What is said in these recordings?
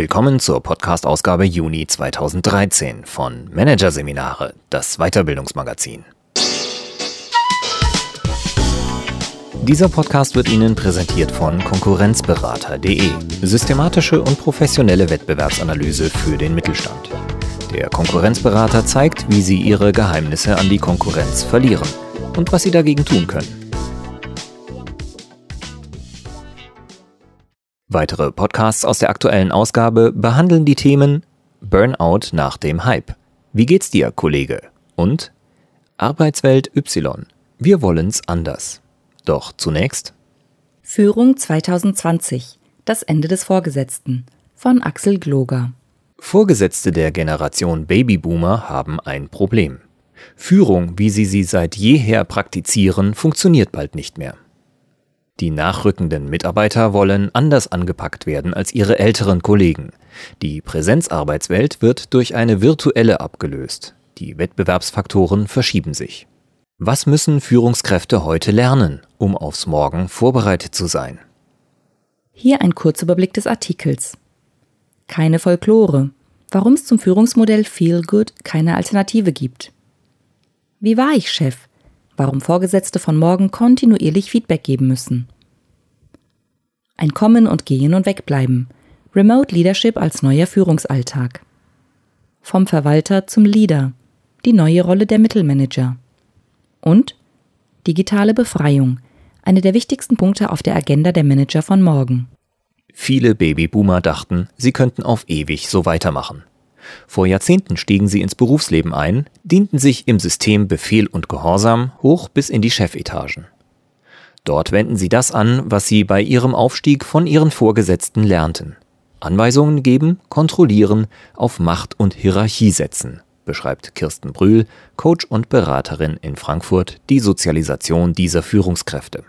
Willkommen zur Podcast-Ausgabe Juni 2013 von Managerseminare, das Weiterbildungsmagazin. Dieser Podcast wird Ihnen präsentiert von Konkurrenzberater.de. Systematische und professionelle Wettbewerbsanalyse für den Mittelstand. Der Konkurrenzberater zeigt, wie Sie Ihre Geheimnisse an die Konkurrenz verlieren und was Sie dagegen tun können. Weitere Podcasts aus der aktuellen Ausgabe behandeln die Themen Burnout nach dem Hype. Wie geht's dir, Kollege? Und Arbeitswelt Y. Wir wollen's anders. Doch zunächst Führung 2020. Das Ende des Vorgesetzten von Axel Gloger. Vorgesetzte der Generation Babyboomer haben ein Problem. Führung, wie sie sie seit jeher praktizieren, funktioniert bald nicht mehr. Die nachrückenden Mitarbeiter wollen anders angepackt werden als ihre älteren Kollegen. Die Präsenzarbeitswelt wird durch eine virtuelle abgelöst. Die Wettbewerbsfaktoren verschieben sich. Was müssen Führungskräfte heute lernen, um aufs Morgen vorbereitet zu sein? Hier ein Kurzüberblick des Artikels. Keine Folklore. Warum es zum Führungsmodell Feel Good keine Alternative gibt. Wie war ich Chef? Warum Vorgesetzte von morgen kontinuierlich Feedback geben müssen. Ein Kommen und Gehen und Wegbleiben. Remote Leadership als neuer Führungsalltag. Vom Verwalter zum Leader. Die neue Rolle der Mittelmanager. Und digitale Befreiung. Eine der wichtigsten Punkte auf der Agenda der Manager von morgen. Viele Babyboomer dachten, sie könnten auf ewig so weitermachen. Vor Jahrzehnten stiegen sie ins Berufsleben ein, dienten sich im System Befehl und Gehorsam hoch bis in die Chefetagen. Dort wenden sie das an, was sie bei ihrem Aufstieg von ihren Vorgesetzten lernten. Anweisungen geben, kontrollieren, auf Macht und Hierarchie setzen, beschreibt Kirsten Brühl, Coach und Beraterin in Frankfurt, die Sozialisation dieser Führungskräfte.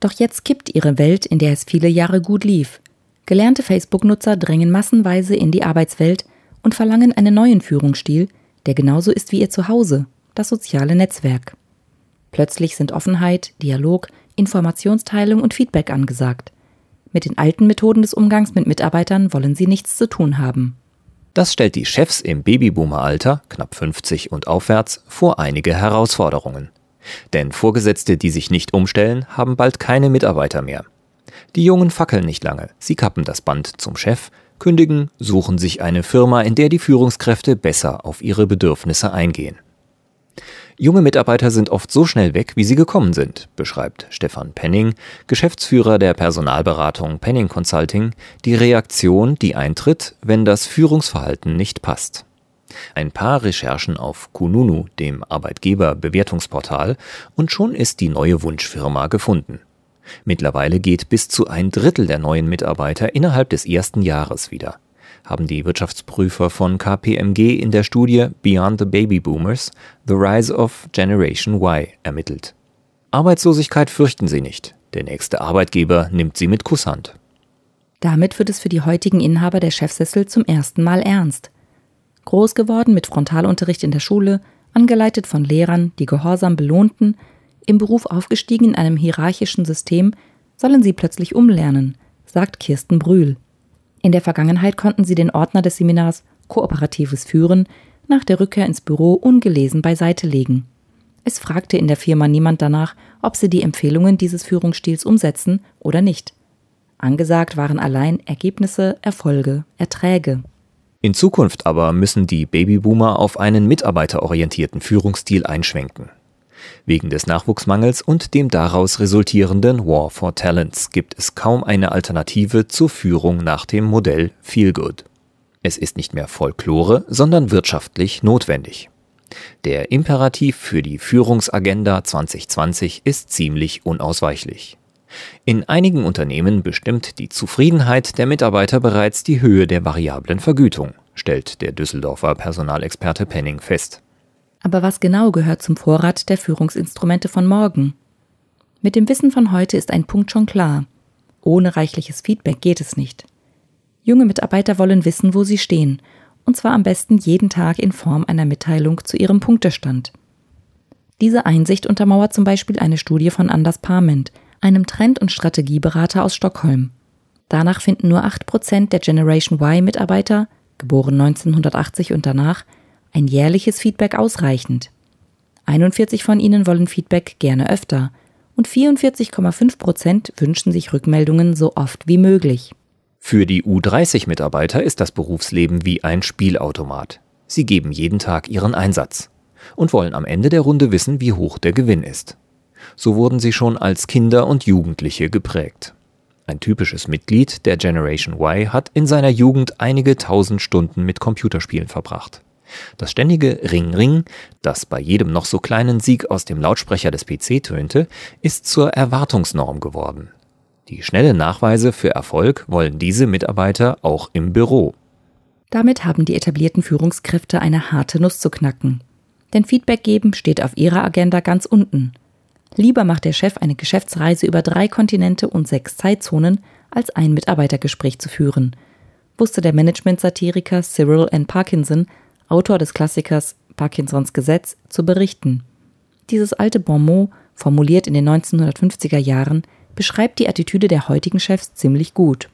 Doch jetzt kippt ihre Welt, in der es viele Jahre gut lief. Gelernte Facebook-Nutzer drängen massenweise in die Arbeitswelt, und verlangen einen neuen Führungsstil, der genauso ist wie ihr Zuhause, das soziale Netzwerk. Plötzlich sind Offenheit, Dialog, Informationsteilung und Feedback angesagt. Mit den alten Methoden des Umgangs mit Mitarbeitern wollen sie nichts zu tun haben. Das stellt die Chefs im Babyboomer-Alter, knapp 50 und aufwärts, vor einige Herausforderungen. Denn Vorgesetzte, die sich nicht umstellen, haben bald keine Mitarbeiter mehr. Die Jungen fackeln nicht lange, sie kappen das Band zum Chef, kündigen, suchen sich eine Firma, in der die Führungskräfte besser auf ihre Bedürfnisse eingehen. Junge Mitarbeiter sind oft so schnell weg, wie sie gekommen sind, beschreibt Stefan Penning, Geschäftsführer der Personalberatung Penning Consulting, die Reaktion, die eintritt, wenn das Führungsverhalten nicht passt. Ein paar Recherchen auf Kununu, dem Arbeitgeberbewertungsportal, und schon ist die neue Wunschfirma gefunden. Mittlerweile geht bis zu ein Drittel der neuen Mitarbeiter innerhalb des ersten Jahres wieder, haben die Wirtschaftsprüfer von KPMG in der Studie Beyond the Baby Boomers The Rise of Generation Y ermittelt. Arbeitslosigkeit fürchten sie nicht. Der nächste Arbeitgeber nimmt sie mit Kusshand. Damit wird es für die heutigen Inhaber der Chefsessel zum ersten Mal ernst. Groß geworden mit Frontalunterricht in der Schule, angeleitet von Lehrern, die gehorsam belohnten, im Beruf aufgestiegen in einem hierarchischen System, sollen sie plötzlich umlernen, sagt Kirsten Brühl. In der Vergangenheit konnten sie den Ordner des Seminars Kooperatives Führen nach der Rückkehr ins Büro ungelesen beiseite legen. Es fragte in der Firma niemand danach, ob sie die Empfehlungen dieses Führungsstils umsetzen oder nicht. Angesagt waren allein Ergebnisse, Erfolge, Erträge. In Zukunft aber müssen die Babyboomer auf einen mitarbeiterorientierten Führungsstil einschwenken. Wegen des Nachwuchsmangels und dem daraus resultierenden War for Talents gibt es kaum eine Alternative zur Führung nach dem Modell Feelgood. Es ist nicht mehr Folklore, sondern wirtschaftlich notwendig. Der Imperativ für die Führungsagenda 2020 ist ziemlich unausweichlich. In einigen Unternehmen bestimmt die Zufriedenheit der Mitarbeiter bereits die Höhe der variablen Vergütung, stellt der Düsseldorfer Personalexperte Penning fest. Aber was genau gehört zum Vorrat der Führungsinstrumente von morgen? Mit dem Wissen von heute ist ein Punkt schon klar. Ohne reichliches Feedback geht es nicht. Junge Mitarbeiter wollen wissen, wo sie stehen, und zwar am besten jeden Tag in Form einer Mitteilung zu ihrem Punktestand. Diese Einsicht untermauert zum Beispiel eine Studie von Anders Parment, einem Trend- und Strategieberater aus Stockholm. Danach finden nur 8% der Generation Y-Mitarbeiter, geboren 1980 und danach, ein jährliches Feedback ausreichend. 41 von ihnen wollen Feedback gerne öfter und 44,5% wünschen sich Rückmeldungen so oft wie möglich. Für die U30-Mitarbeiter ist das Berufsleben wie ein Spielautomat. Sie geben jeden Tag ihren Einsatz und wollen am Ende der Runde wissen, wie hoch der Gewinn ist. So wurden sie schon als Kinder und Jugendliche geprägt. Ein typisches Mitglied der Generation Y hat in seiner Jugend einige tausend Stunden mit Computerspielen verbracht. Das ständige Ring Ring, das bei jedem noch so kleinen Sieg aus dem Lautsprecher des PC tönte, ist zur Erwartungsnorm geworden. Die schnellen Nachweise für Erfolg wollen diese Mitarbeiter auch im Büro. Damit haben die etablierten Führungskräfte eine harte Nuss zu knacken. Denn Feedback geben steht auf ihrer Agenda ganz unten. Lieber macht der Chef eine Geschäftsreise über drei Kontinente und sechs Zeitzonen, als ein Mitarbeitergespräch zu führen, wusste der Management-Satiriker Cyril N. Parkinson, Autor des Klassikers Parkinsons Gesetz, zu berichten. Dieses alte Bonmot, formuliert in den 1950er Jahren, beschreibt die Attitüde der heutigen Chefs ziemlich gut.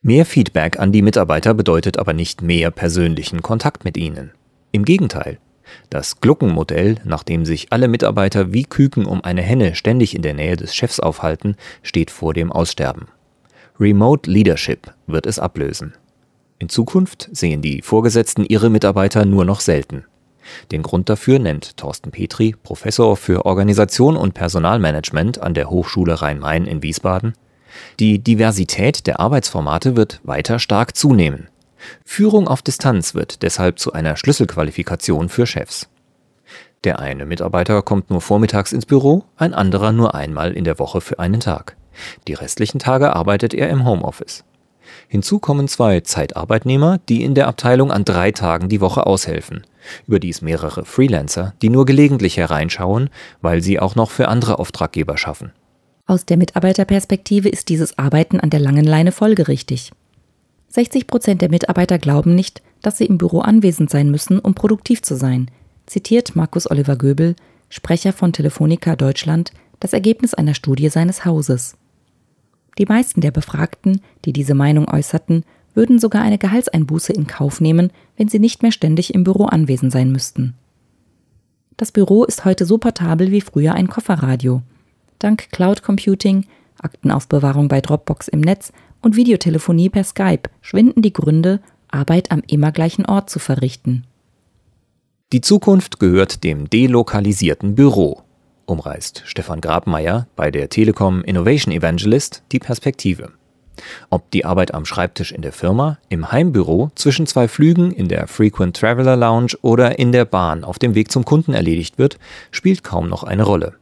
Mehr Feedback an die Mitarbeiter bedeutet aber nicht mehr persönlichen Kontakt mit ihnen. Im Gegenteil, das Gluckenmodell, nach dem sich alle Mitarbeiter wie Küken um eine Henne ständig in der Nähe des Chefs aufhalten, steht vor dem Aussterben. Remote Leadership wird es ablösen. In Zukunft sehen die Vorgesetzten ihre Mitarbeiter nur noch selten. Den Grund dafür nennt Thorsten Petri, Professor für Organisation und Personalmanagement an der Hochschule Rhein-Main in Wiesbaden. Die Diversität der Arbeitsformate wird weiter stark zunehmen. Führung auf Distanz wird deshalb zu einer Schlüsselqualifikation für Chefs. Der eine Mitarbeiter kommt nur vormittags ins Büro, ein anderer nur einmal in der Woche für einen Tag. Die restlichen Tage arbeitet er im Homeoffice. Hinzu kommen zwei Zeitarbeitnehmer, die in der Abteilung an drei Tagen die Woche aushelfen. Überdies mehrere Freelancer, die nur gelegentlich hereinschauen, weil sie auch noch für andere Auftraggeber schaffen. Aus der Mitarbeiterperspektive ist dieses Arbeiten an der langen Leine folgerichtig. 60 Prozent der Mitarbeiter glauben nicht, dass sie im Büro anwesend sein müssen, um produktiv zu sein, zitiert Markus Oliver Göbel, Sprecher von Telefonica Deutschland, das Ergebnis einer Studie seines Hauses. Die meisten der Befragten, die diese Meinung äußerten, würden sogar eine Gehaltseinbuße in Kauf nehmen, wenn sie nicht mehr ständig im Büro anwesend sein müssten. Das Büro ist heute so portabel wie früher ein Kofferradio. Dank Cloud Computing, Aktenaufbewahrung bei Dropbox im Netz und Videotelefonie per Skype schwinden die Gründe, Arbeit am immer gleichen Ort zu verrichten. Die Zukunft gehört dem delokalisierten Büro, umreißt Stefan Grabmeier bei der Telekom Innovation Evangelist die Perspektive. Ob die Arbeit am Schreibtisch in der Firma, im Heimbüro, zwischen zwei Flügen, in der Frequent Traveler Lounge oder in der Bahn auf dem Weg zum Kunden erledigt wird, spielt kaum noch eine Rolle.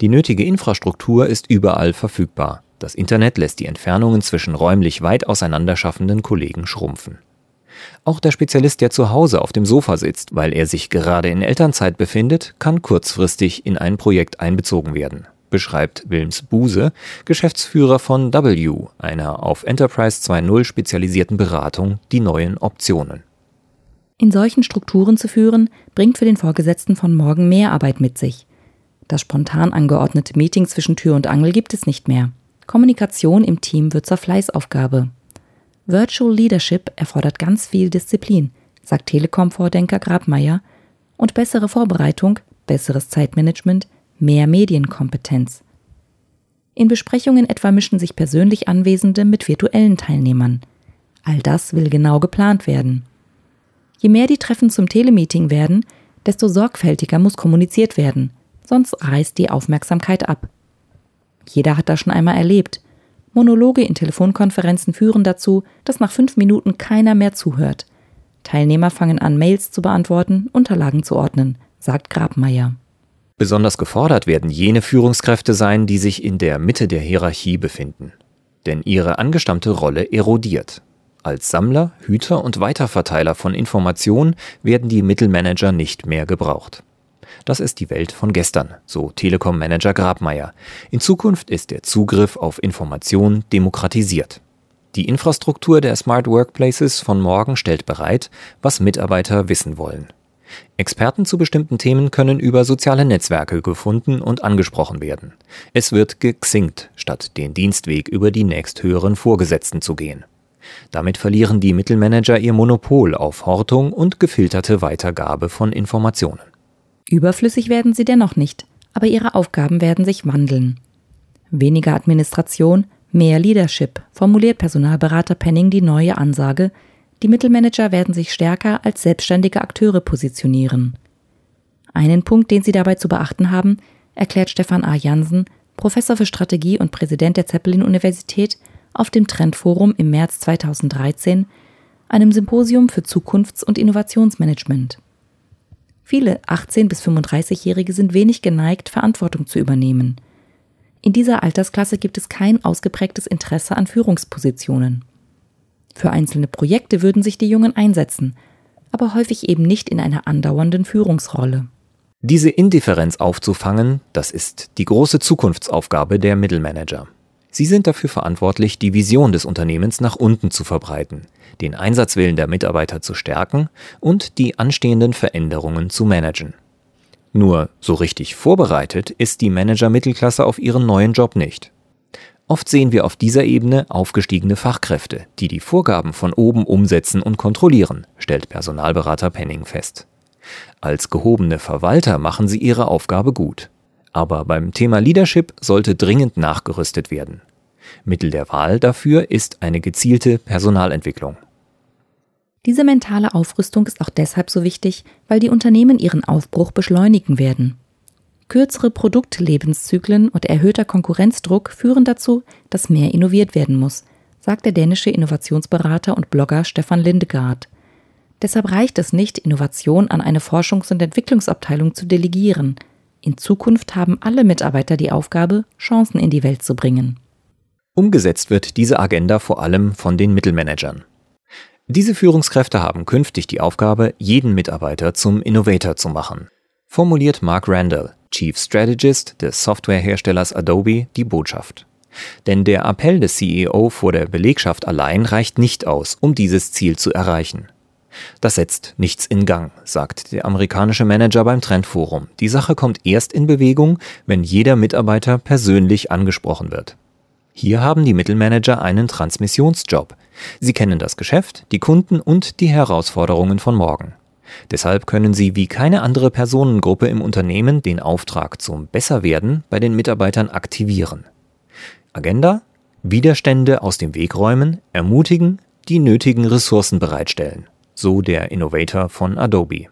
Die nötige Infrastruktur ist überall verfügbar. Das Internet lässt die Entfernungen zwischen räumlich weit auseinanderschaffenden Kollegen schrumpfen. Auch der Spezialist, der zu Hause auf dem Sofa sitzt, weil er sich gerade in Elternzeit befindet, kann kurzfristig in ein Projekt einbezogen werden, beschreibt Wilms Buse, Geschäftsführer von W, einer auf Enterprise 2.0 spezialisierten Beratung, die neuen Optionen. In solchen Strukturen zu führen, bringt für den Vorgesetzten von morgen mehr Arbeit mit sich. Das spontan angeordnete Meeting zwischen Tür und Angel gibt es nicht mehr. Kommunikation im Team wird zur Fleißaufgabe. Virtual Leadership erfordert ganz viel Disziplin, sagt Telekom-Vordenker Grabmeier, und bessere Vorbereitung, besseres Zeitmanagement, mehr Medienkompetenz. In Besprechungen etwa mischen sich persönlich Anwesende mit virtuellen Teilnehmern. All das will genau geplant werden. Je mehr die Treffen zum Telemeeting werden, desto sorgfältiger muss kommuniziert werden, sonst reißt die Aufmerksamkeit ab. Jeder hat das schon einmal erlebt. Monologe in Telefonkonferenzen führen dazu, dass nach fünf Minuten keiner mehr zuhört. Teilnehmer fangen an, Mails zu beantworten, Unterlagen zu ordnen, sagt Grabmeier. Besonders gefordert werden jene Führungskräfte sein, die sich in der Mitte der Hierarchie befinden. Denn ihre angestammte Rolle erodiert. Als Sammler, Hüter und Weiterverteiler von Informationen werden die Mittelmanager nicht mehr gebraucht. Das ist die Welt von gestern, so Telekom-Manager Grabmeier. In Zukunft ist der Zugriff auf Informationen demokratisiert. Die Infrastruktur der Smart Workplaces von morgen stellt bereit, was Mitarbeiter wissen wollen. Experten zu bestimmten Themen können über soziale Netzwerke gefunden und angesprochen werden. Es wird gexinkt, statt den Dienstweg über die nächsthöheren Vorgesetzten zu gehen. Damit verlieren die Mittelmanager ihr Monopol auf Hortung und gefilterte Weitergabe von Informationen. Überflüssig werden sie dennoch nicht, aber ihre Aufgaben werden sich wandeln. Weniger Administration, mehr Leadership, formuliert Personalberater Penning die neue Ansage, die Mittelmanager werden sich stärker als selbstständige Akteure positionieren. Einen Punkt, den Sie dabei zu beachten haben, erklärt Stefan A. Jansen, Professor für Strategie und Präsident der Zeppelin-Universität, auf dem Trendforum im März 2013, einem Symposium für Zukunfts- und Innovationsmanagement. Viele 18- bis 35-Jährige sind wenig geneigt, Verantwortung zu übernehmen. In dieser Altersklasse gibt es kein ausgeprägtes Interesse an Führungspositionen. Für einzelne Projekte würden sich die Jungen einsetzen, aber häufig eben nicht in einer andauernden Führungsrolle. Diese Indifferenz aufzufangen, das ist die große Zukunftsaufgabe der Mittelmanager. Sie sind dafür verantwortlich, die Vision des Unternehmens nach unten zu verbreiten, den Einsatzwillen der Mitarbeiter zu stärken und die anstehenden Veränderungen zu managen. Nur so richtig vorbereitet ist die Manager-Mittelklasse auf ihren neuen Job nicht. Oft sehen wir auf dieser Ebene aufgestiegene Fachkräfte, die die Vorgaben von oben umsetzen und kontrollieren, stellt Personalberater Penning fest. Als gehobene Verwalter machen sie ihre Aufgabe gut. Aber beim Thema Leadership sollte dringend nachgerüstet werden. Mittel der Wahl dafür ist eine gezielte Personalentwicklung. Diese mentale Aufrüstung ist auch deshalb so wichtig, weil die Unternehmen ihren Aufbruch beschleunigen werden. Kürzere Produktlebenszyklen und erhöhter Konkurrenzdruck führen dazu, dass mehr innoviert werden muss, sagt der dänische Innovationsberater und Blogger Stefan Lindegaard. Deshalb reicht es nicht, Innovation an eine Forschungs- und Entwicklungsabteilung zu delegieren. In Zukunft haben alle Mitarbeiter die Aufgabe, Chancen in die Welt zu bringen. Umgesetzt wird diese Agenda vor allem von den Mittelmanagern. Diese Führungskräfte haben künftig die Aufgabe, jeden Mitarbeiter zum Innovator zu machen, formuliert Mark Randall, Chief Strategist des Softwareherstellers Adobe, die Botschaft. Denn der Appell des CEO vor der Belegschaft allein reicht nicht aus, um dieses Ziel zu erreichen. Das setzt nichts in Gang, sagt der amerikanische Manager beim Trendforum. Die Sache kommt erst in Bewegung, wenn jeder Mitarbeiter persönlich angesprochen wird. Hier haben die Mittelmanager einen Transmissionsjob. Sie kennen das Geschäft, die Kunden und die Herausforderungen von morgen. Deshalb können Sie wie keine andere Personengruppe im Unternehmen den Auftrag zum Besserwerden bei den Mitarbeitern aktivieren. Agenda? Widerstände aus dem Weg räumen, ermutigen, die nötigen Ressourcen bereitstellen. So der Innovator von Adobe.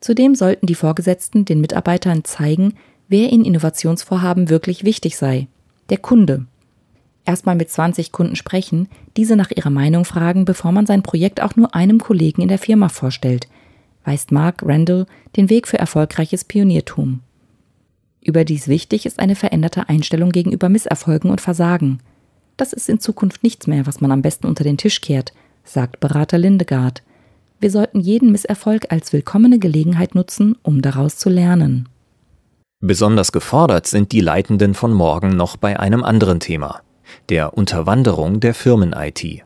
Zudem sollten die Vorgesetzten den Mitarbeitern zeigen, wer in Innovationsvorhaben wirklich wichtig sei. Der Kunde. Erstmal mit 20 Kunden sprechen, diese nach ihrer Meinung fragen, bevor man sein Projekt auch nur einem Kollegen in der Firma vorstellt, weist Mark Randall den Weg für erfolgreiches Pioniertum. Überdies wichtig ist eine veränderte Einstellung gegenüber Misserfolgen und Versagen. Das ist in Zukunft nichts mehr, was man am besten unter den Tisch kehrt, sagt Berater Lindegaard. Wir sollten jeden Misserfolg als willkommene Gelegenheit nutzen, um daraus zu lernen. Besonders gefordert sind die Leitenden von morgen noch bei einem anderen Thema, der Unterwanderung der Firmen-IT.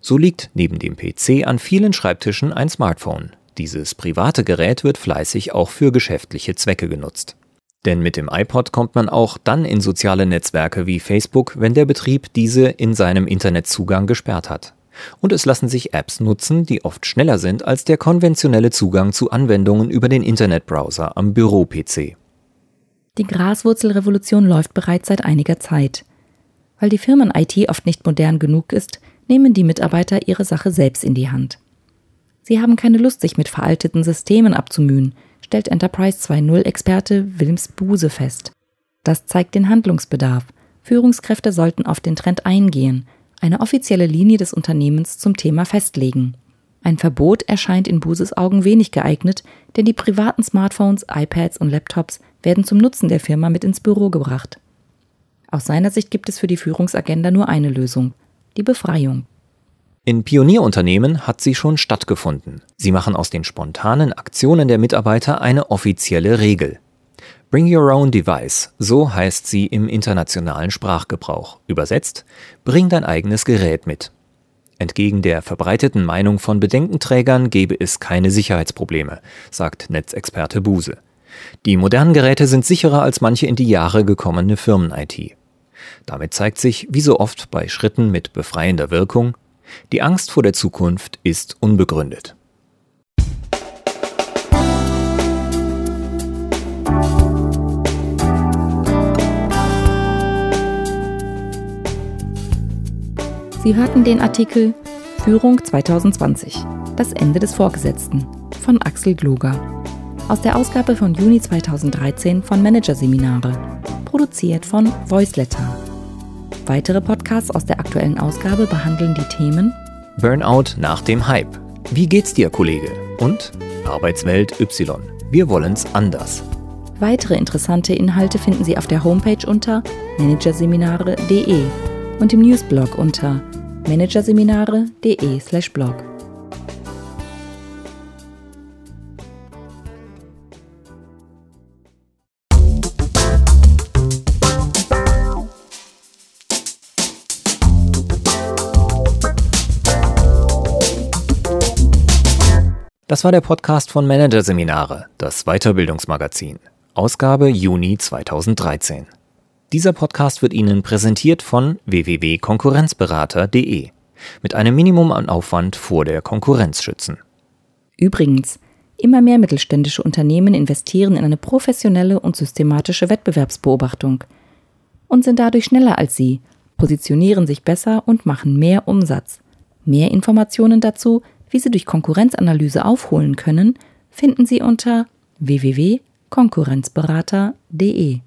So liegt neben dem PC an vielen Schreibtischen ein Smartphone. Dieses private Gerät wird fleißig auch für geschäftliche Zwecke genutzt. Denn mit dem iPod kommt man auch dann in soziale Netzwerke wie Facebook, wenn der Betrieb diese in seinem Internetzugang gesperrt hat. Und es lassen sich Apps nutzen, die oft schneller sind als der konventionelle Zugang zu Anwendungen über den Internetbrowser am Büro-PC. Die Graswurzelrevolution läuft bereits seit einiger Zeit. Weil die Firmen-IT oft nicht modern genug ist, nehmen die Mitarbeiter ihre Sache selbst in die Hand. Sie haben keine Lust, sich mit veralteten Systemen abzumühen, stellt Enterprise 2.0-Experte Wilms Buse fest. Das zeigt den Handlungsbedarf. Führungskräfte sollten auf den Trend eingehen, eine offizielle Linie des Unternehmens zum Thema festlegen. Ein Verbot erscheint in Buses Augen wenig geeignet, denn die privaten Smartphones, iPads und Laptops werden zum Nutzen der Firma mit ins Büro gebracht. Aus seiner Sicht gibt es für die Führungsagenda nur eine Lösung, die Befreiung. In Pionierunternehmen hat sie schon stattgefunden. Sie machen aus den spontanen Aktionen der Mitarbeiter eine offizielle Regel. Bring Your Own Device, so heißt sie im internationalen Sprachgebrauch. Übersetzt, bring dein eigenes Gerät mit. Entgegen der verbreiteten Meinung von Bedenkenträgern gebe es keine Sicherheitsprobleme, sagt Netzexperte Buse. Die modernen Geräte sind sicherer als manche in die Jahre gekommene Firmen-IT. Damit zeigt sich, wie so oft bei Schritten mit befreiender Wirkung, die Angst vor der Zukunft ist unbegründet. Sie hörten den Artikel Führung 2020, das Ende des Vorgesetzten von Axel Gloger aus der Ausgabe von Juni 2013 von Managerseminare, produziert von Voiceletter. Weitere Podcasts aus der aktuellen Ausgabe behandeln die Themen Burnout nach dem Hype. Wie geht's dir, Kollege? Und Arbeitswelt Y. Wir wollen's anders. Weitere interessante Inhalte finden Sie auf der Homepage unter managerseminare.de und im Newsblog unter managerseminare.de/blog. Das war der Podcast von Managerseminare, das Weiterbildungsmagazin, Ausgabe Juni 2013. Dieser Podcast wird Ihnen präsentiert von www.konkurrenzberater.de mit einem Minimum an Aufwand vor der Konkurrenz schützen. Übrigens, immer mehr mittelständische Unternehmen investieren in eine professionelle und systematische Wettbewerbsbeobachtung und sind dadurch schneller als Sie, positionieren sich besser und machen mehr Umsatz. Mehr Informationen dazu, wie Sie durch Konkurrenzanalyse aufholen können, finden Sie unter www.konkurrenzberater.de.